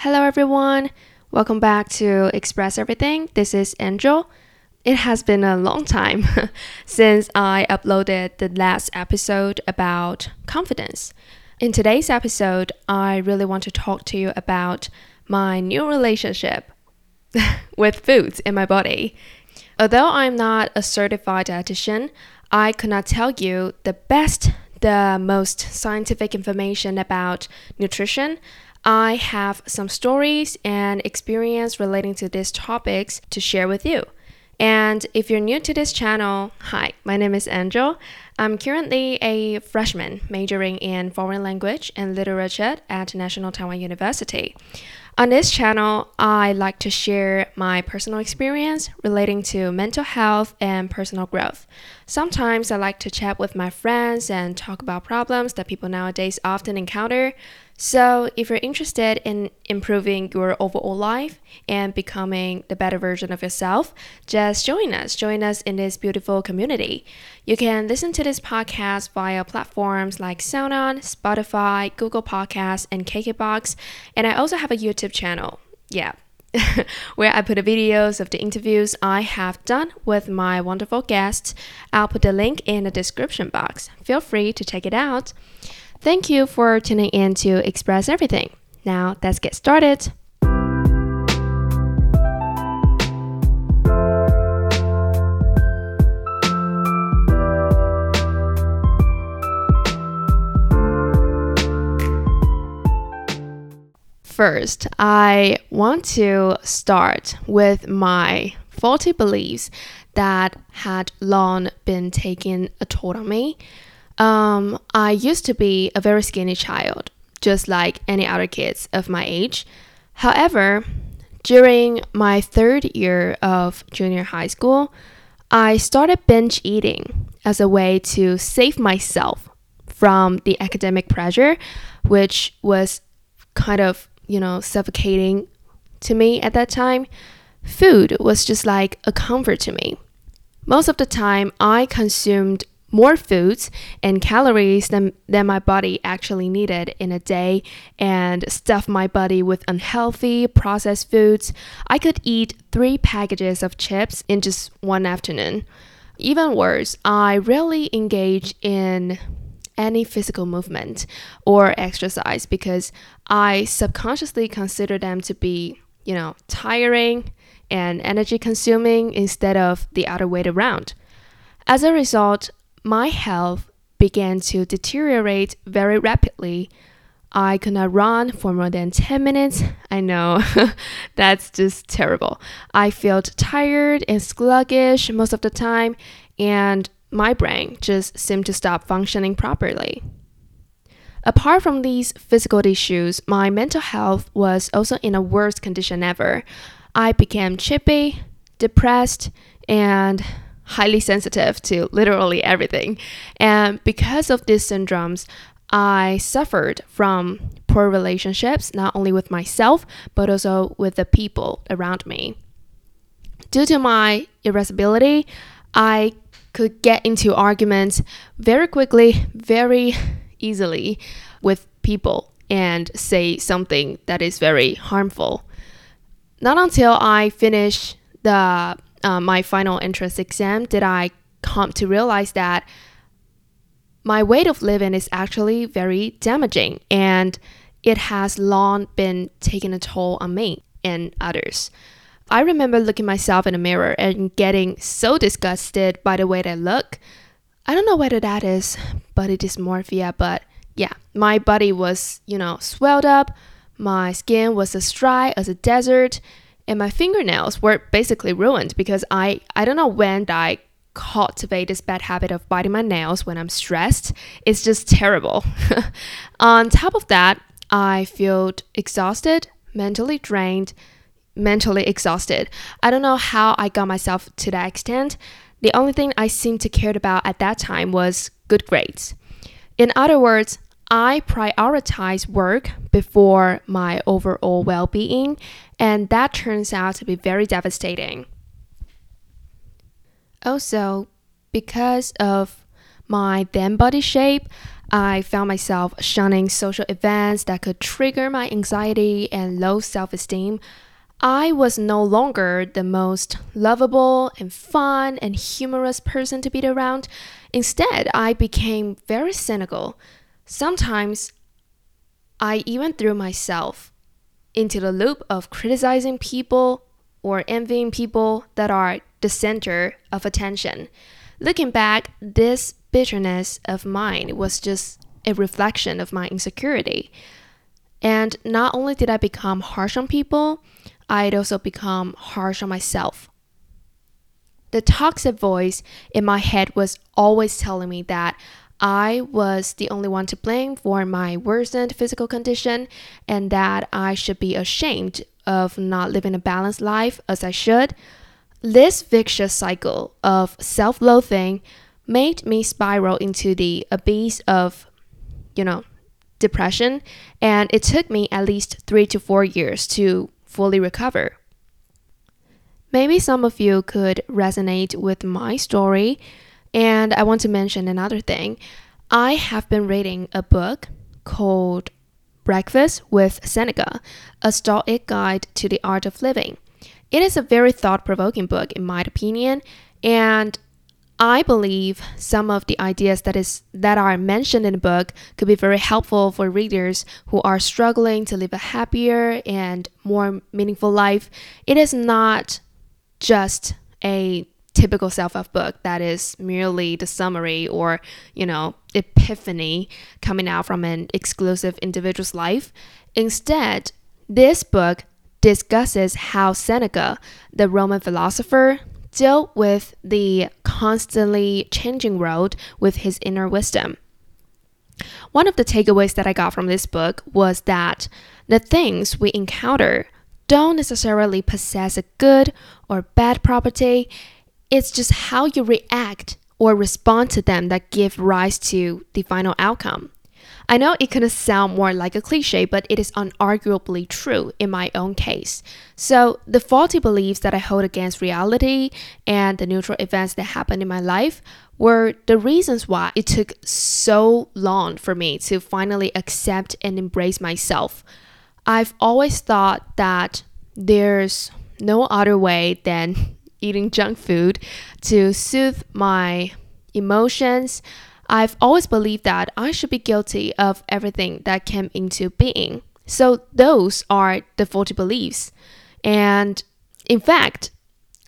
Hello, everyone. Welcome back to Express Everything. This is Angel. It has been a long time since I uploaded the last episode about confidence. In today's episode, I really want to talk to you about my new relationship with foods in my body. Although I'm not a certified dietitian, I could not tell you the best, the most scientific information about nutrition. I have some stories and experience relating to these topics to share with you. And if you're new to this channel, hi, my name is Angel. I'm currently a freshman majoring in foreign language and literature at National Taiwan University. On this channel, I like to share my personal experience relating to mental health and personal growth. Sometimes I like to chat with my friends and talk about problems that people nowadays often encounter. So, if you're interested in improving your overall life and becoming the better version of yourself, just join us. Join us in this beautiful community. You can listen to this podcast via platforms like SoundOn, Spotify, Google Podcasts, and KKBox. And I also have a YouTube channel. Yeah. where I put the videos of the interviews I have done with my wonderful guests. I'll put the link in the description box. Feel free to check it out. Thank you for tuning in to Express Everything. Now, let's get started. First, I want to start with my faulty beliefs that had long been taking a toll on me. Um, I used to be a very skinny child, just like any other kids of my age. However, during my third year of junior high school, I started binge eating as a way to save myself from the academic pressure, which was kind of, you know, suffocating to me at that time. Food was just like a comfort to me. Most of the time, I consumed more foods and calories than, than my body actually needed in a day and stuff my body with unhealthy processed foods. I could eat three packages of chips in just one afternoon. Even worse, I rarely engage in any physical movement or exercise because I subconsciously consider them to be, you know, tiring and energy consuming instead of the other way around. As a result, my health began to deteriorate very rapidly. I could not run for more than 10 minutes. I know, that's just terrible. I felt tired and sluggish most of the time, and my brain just seemed to stop functioning properly. Apart from these physical issues, my mental health was also in a worse condition ever. I became chippy, depressed, and highly sensitive to literally everything. And because of these syndromes, I suffered from poor relationships, not only with myself, but also with the people around me. Due to my irascibility, I could get into arguments very quickly, very easily with people and say something that is very harmful. Not until I finish the uh, my final entrance exam did I come to realize that my way of living is actually very damaging and it has long been taking a toll on me and others. I remember looking myself in the mirror and getting so disgusted by the way that I look. I don't know whether that is body dysmorphia, but yeah, my body was, you know, swelled up. My skin was as dry as a desert and my fingernails were basically ruined because I I don't know when I cultivate this bad habit of biting my nails when I'm stressed. It's just terrible. On top of that, I feel exhausted, mentally drained, mentally exhausted. I don't know how I got myself to that extent. The only thing I seemed to care about at that time was good grades. In other words, I prioritize work before my overall well being, and that turns out to be very devastating. Also, because of my then body shape, I found myself shunning social events that could trigger my anxiety and low self esteem. I was no longer the most lovable and fun and humorous person to be around. Instead, I became very cynical. Sometimes I even threw myself into the loop of criticizing people or envying people that are the center of attention. Looking back, this bitterness of mine was just a reflection of my insecurity. And not only did I become harsh on people, I'd also become harsh on myself. The toxic voice in my head was always telling me that I was the only one to blame for my worsened physical condition and that I should be ashamed of not living a balanced life as I should. This vicious cycle of self loathing made me spiral into the abyss of, you know, depression, and it took me at least three to four years to fully recover. Maybe some of you could resonate with my story, and I want to mention another thing. I have been reading a book called Breakfast with Seneca, a Stoic guide to the art of living. It is a very thought provoking book, in my opinion, and I believe some of the ideas that is that are mentioned in the book could be very helpful for readers who are struggling to live a happier and more meaningful life. It is not just a typical self-help book that is merely the summary or, you know, epiphany coming out from an exclusive individual's life. Instead, this book discusses how Seneca, the Roman philosopher, dealt with the constantly changing world with his inner wisdom. One of the takeaways that I got from this book was that the things we encounter don't necessarily possess a good or bad property. It's just how you react or respond to them that give rise to the final outcome. I know it can sound more like a cliche, but it is unarguably true in my own case. So, the faulty beliefs that I hold against reality and the neutral events that happened in my life were the reasons why it took so long for me to finally accept and embrace myself. I've always thought that there's no other way than eating junk food to soothe my emotions I've always believed that I should be guilty of everything that came into being. So those are the faulty beliefs. And in fact,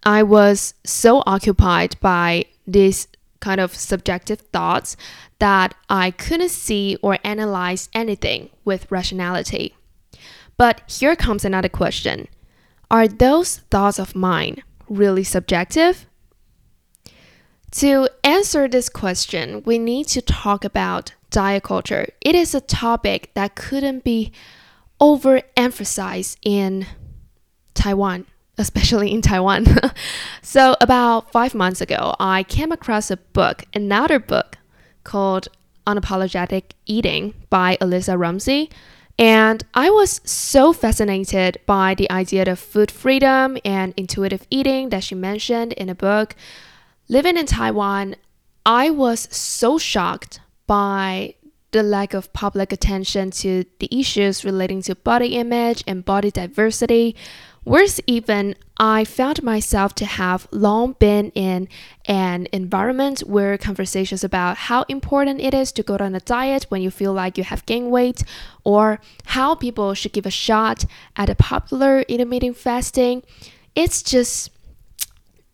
I was so occupied by these kind of subjective thoughts that I couldn't see or analyze anything with rationality. But here comes another question Are those thoughts of mine really subjective? To answer this question, we need to talk about diet culture. It is a topic that couldn't be overemphasized in Taiwan, especially in Taiwan. so, about five months ago, I came across a book, another book called Unapologetic Eating by Alissa Rumsey. And I was so fascinated by the idea of food freedom and intuitive eating that she mentioned in a book. Living in Taiwan, I was so shocked by the lack of public attention to the issues relating to body image and body diversity. Worse even, I found myself to have long been in an environment where conversations about how important it is to go on a diet when you feel like you have gained weight, or how people should give a shot at a popular intermittent fasting. It's just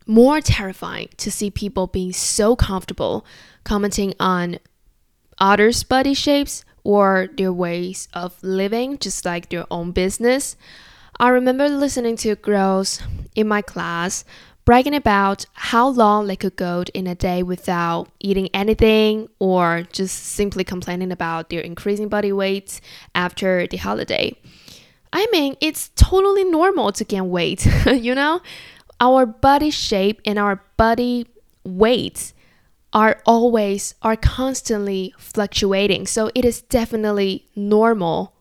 more terrifying to see people being so comfortable commenting on others' body shapes or their ways of living, just like their own business. I remember listening to girls in my class bragging about how long they could go in a day without eating anything or just simply complaining about their increasing body weight after the holiday. I mean, it's totally normal to gain weight, you know? our body shape and our body weight are always are constantly fluctuating so it is definitely normal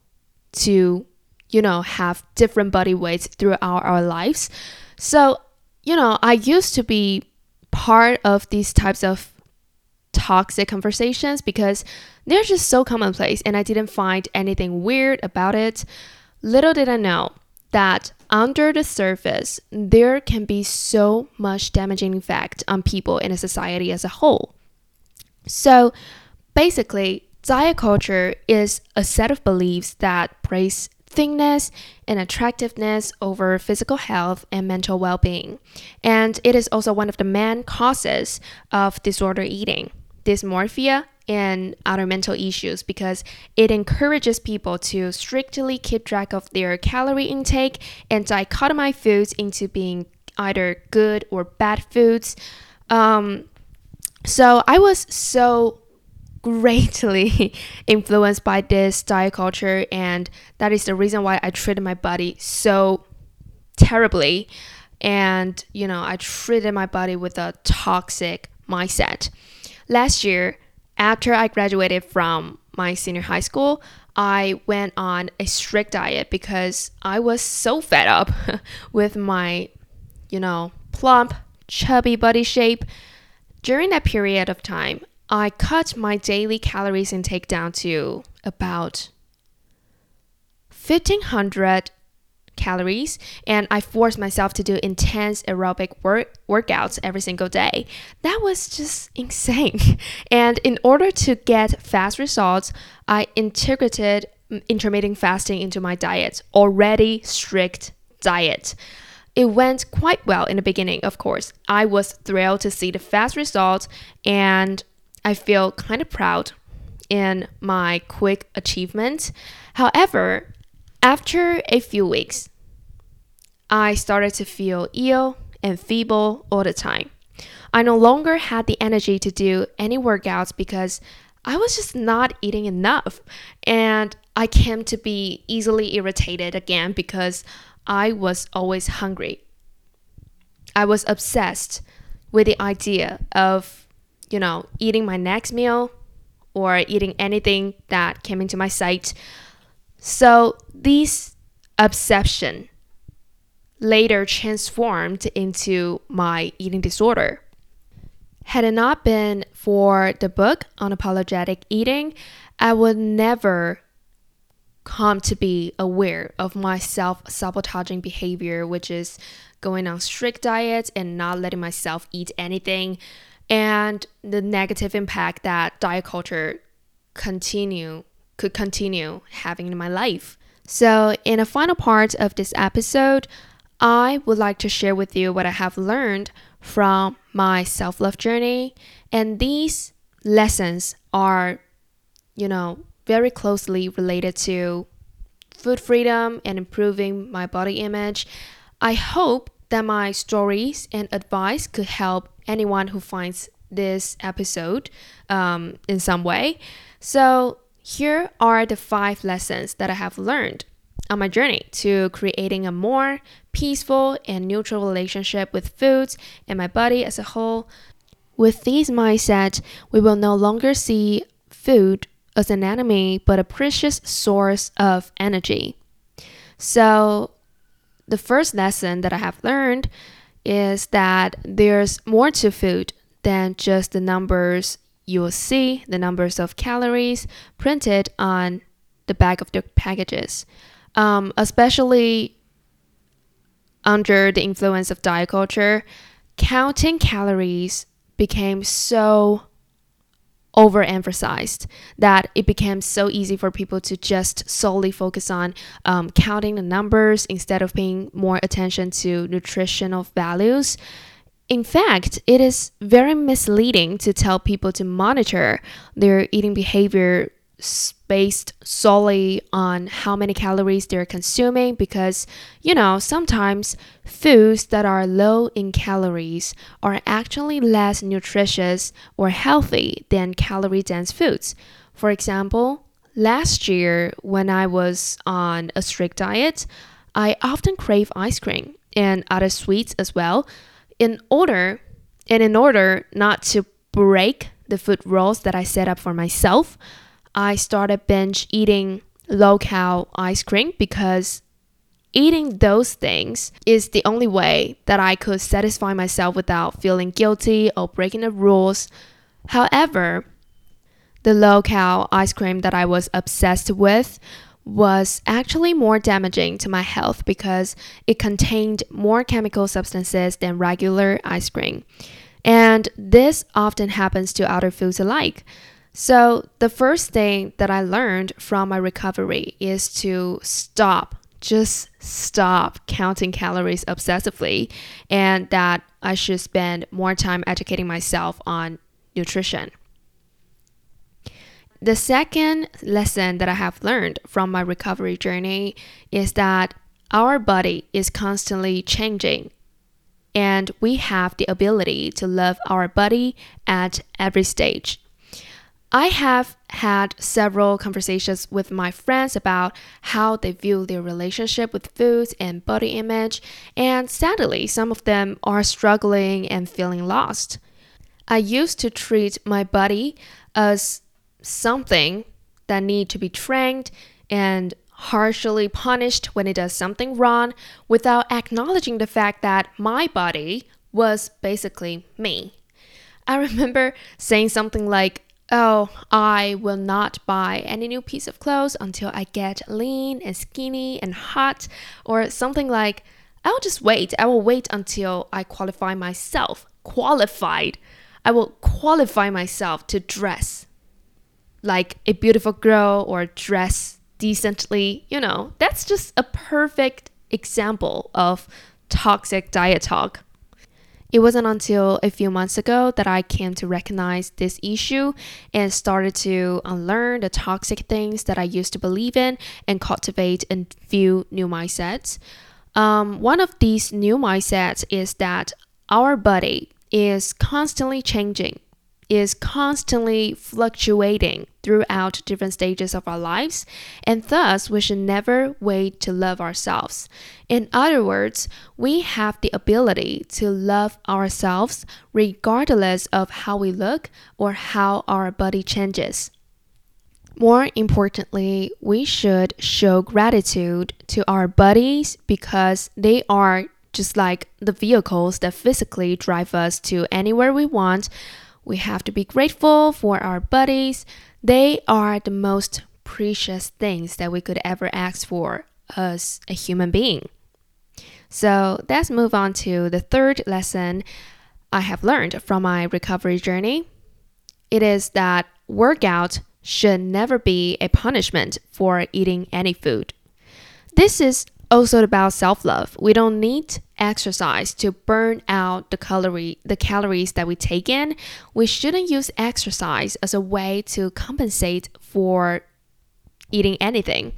to you know have different body weights throughout our, lives so you know i used to be part of these types of toxic conversations because they're just so commonplace and I didn't find anything weird about it. Little did I know that under the surface, there can be so much damaging effect on people in a society as a whole. So basically, diet culture is a set of beliefs that praise thinness and attractiveness over physical health and mental well being. And it is also one of the main causes of disorder eating, dysmorphia, and other mental issues because it encourages people to strictly keep track of their calorie intake and dichotomize foods into being either good or bad foods. Um, so I was so greatly influenced by this diet culture, and that is the reason why I treated my body so terribly. And, you know, I treated my body with a toxic mindset. Last year, after I graduated from my senior high school, I went on a strict diet because I was so fed up with my, you know, plump, chubby body shape. During that period of time, I cut my daily calories intake down to about 1500 calories and I forced myself to do intense aerobic work workouts every single day. That was just insane. And in order to get fast results, I integrated intermittent fasting into my diet, already strict diet. It went quite well in the beginning, of course. I was thrilled to see the fast results and I feel kind of proud in my quick achievement. However, after a few weeks, I started to feel ill and feeble all the time. I no longer had the energy to do any workouts because I was just not eating enough. And I came to be easily irritated again because I was always hungry. I was obsessed with the idea of you know, eating my next meal or eating anything that came into my sight. So this obsession later transformed into my eating disorder. Had it not been for the book Unapologetic Eating, I would never come to be aware of my self sabotaging behavior, which is going on strict diets and not letting myself eat anything and the negative impact that diet culture continue could continue having in my life. So, in the final part of this episode, I would like to share with you what I have learned from my self love journey. And these lessons are, you know, very closely related to food freedom and improving my body image. I hope that my stories and advice could help anyone who finds this episode um, in some way. So, here are the five lessons that I have learned on my journey to creating a more peaceful and neutral relationship with foods and my body as a whole. With these mindset, we will no longer see food as an enemy but a precious source of energy. So, the first lesson that I have learned is that there's more to food than just the numbers you will see, the numbers of calories printed on the back of the packages. Um, especially under the influence of diet culture, counting calories became so overemphasized that it became so easy for people to just solely focus on um, counting the numbers instead of paying more attention to nutritional values. In fact, it is very misleading to tell people to monitor their eating behavior based solely on how many calories they're consuming because, you know, sometimes foods that are low in calories are actually less nutritious or healthy than calorie dense foods. For example, last year when I was on a strict diet, I often crave ice cream and other sweets as well. In order and in order not to break the food rules that I set up for myself, I started binge eating low cal ice cream because eating those things is the only way that I could satisfy myself without feeling guilty or breaking the rules. However, the low cal ice cream that I was obsessed with was actually more damaging to my health because it contained more chemical substances than regular ice cream. And this often happens to other foods alike. So, the first thing that I learned from my recovery is to stop, just stop counting calories obsessively, and that I should spend more time educating myself on nutrition. The second lesson that I have learned from my recovery journey is that our body is constantly changing and we have the ability to love our body at every stage. I have had several conversations with my friends about how they view their relationship with food and body image, and sadly, some of them are struggling and feeling lost. I used to treat my body as something that need to be trained and harshly punished when it does something wrong without acknowledging the fact that my body was basically me. I remember saying something like, Oh, I will not buy any new piece of clothes until I get lean and skinny and hot, or something like, I'll just wait. I will wait until I qualify myself. Qualified. I will qualify myself to dress like a beautiful girl or dress decently, you know, that's just a perfect example of toxic diet talk. It wasn't until a few months ago that I came to recognize this issue and started to unlearn the toxic things that I used to believe in and cultivate a few new mindsets. Um, one of these new mindsets is that our body is constantly changing is constantly fluctuating throughout different stages of our lives, and thus we should never wait to love ourselves. In other words, we have the ability to love ourselves regardless of how we look or how our body changes. More importantly, we should show gratitude to our bodies because they are just like the vehicles that physically drive us to anywhere we want we have to be grateful for our bodies. They are the most precious things that we could ever ask for as a human being. So let's move on to the third lesson I have learned from my recovery journey. It is that workout should never be a punishment for eating any food. This is also about self-love. We don't need exercise to burn out the calorie the calories that we take in. We shouldn't use exercise as a way to compensate for eating anything.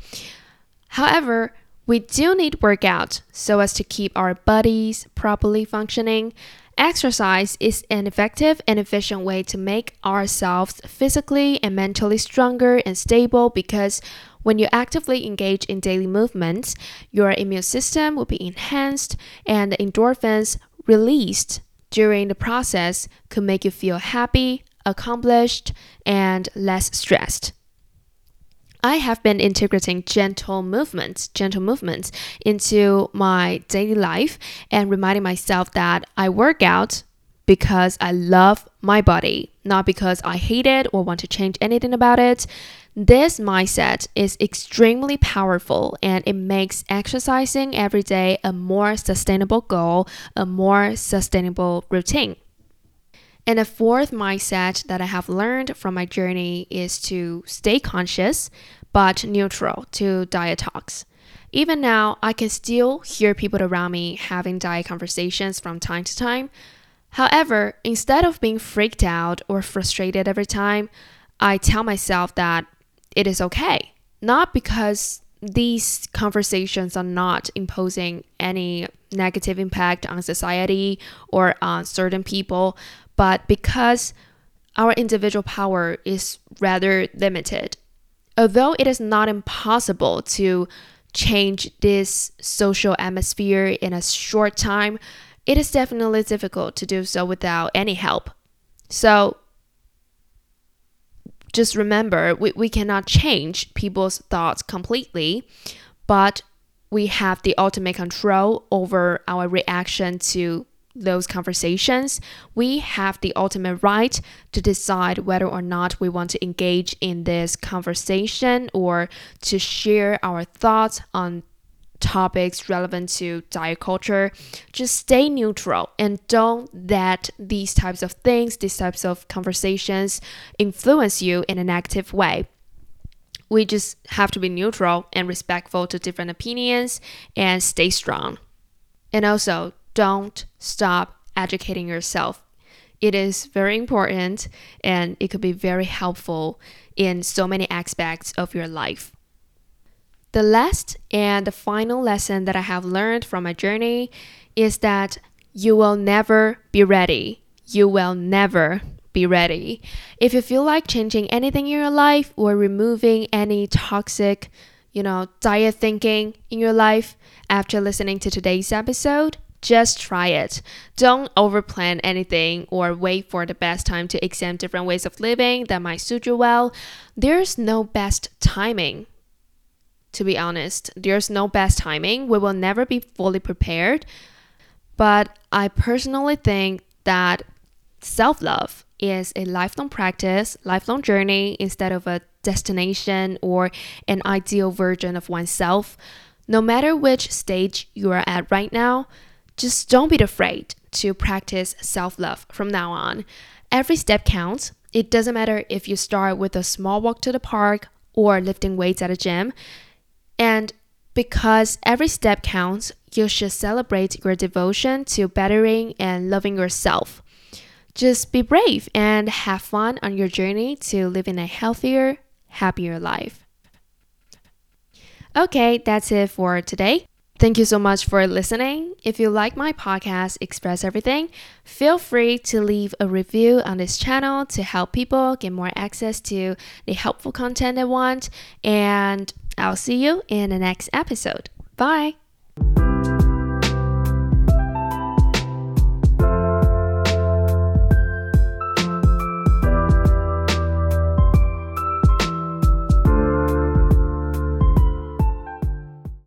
However, we do need workout so as to keep our bodies properly functioning. Exercise is an effective and efficient way to make ourselves physically and mentally stronger and stable because when you actively engage in daily movements, your immune system will be enhanced and the endorphins released during the process could make you feel happy, accomplished, and less stressed. I have been integrating gentle movements, gentle movements into my daily life and reminding myself that I work out because I love my body, not because I hate it or want to change anything about it. This mindset is extremely powerful and it makes exercising every day a more sustainable goal, a more sustainable routine. And a fourth mindset that I have learned from my journey is to stay conscious but neutral to diet talks. Even now, I can still hear people around me having diet conversations from time to time. However, instead of being freaked out or frustrated every time, I tell myself that it is okay. Not because these conversations are not imposing any negative impact on society or on certain people, but because our individual power is rather limited. Although it is not impossible to change this social atmosphere in a short time, it is definitely difficult to do so without any help. So, just remember we, we cannot change people's thoughts completely, but we have the ultimate control over our reaction to those conversations, we have the ultimate right to decide whether or not we want to engage in this conversation or to share our thoughts on topics relevant to diet culture. Just stay neutral and don't let these types of things, these types of conversations influence you in a negative way we just have to be neutral and respectful to different opinions and stay strong. And also, don't stop educating yourself. It is very important and it could be very helpful in so many aspects of your life. The last and the final lesson that I have learned from my journey is that you will never be ready. You will never be ready. If you feel like changing anything in your life or removing any toxic, you know, diet thinking in your life after listening to today's episode, just try it. Don't overplan anything or wait for the best time to examine different ways of living that might suit you well. There's no best timing. To be honest, there's no best timing. We will never be fully prepared. But I personally think that self love is a lifelong practice, lifelong journey instead of a destination or an ideal version of oneself. No matter which stage you are at right now, just don't be afraid to practice self love from now on. Every step counts. It doesn't matter if you start with a small walk to the park or lifting weights at a gym. And because every step counts, you should celebrate your devotion to bettering and loving yourself. Just be brave and have fun on your journey to living a healthier, happier life. Okay, that's it for today. Thank you so much for listening. If you like my podcast, Express Everything, feel free to leave a review on this channel to help people get more access to the helpful content they want. And I'll see you in the next episode. Bye.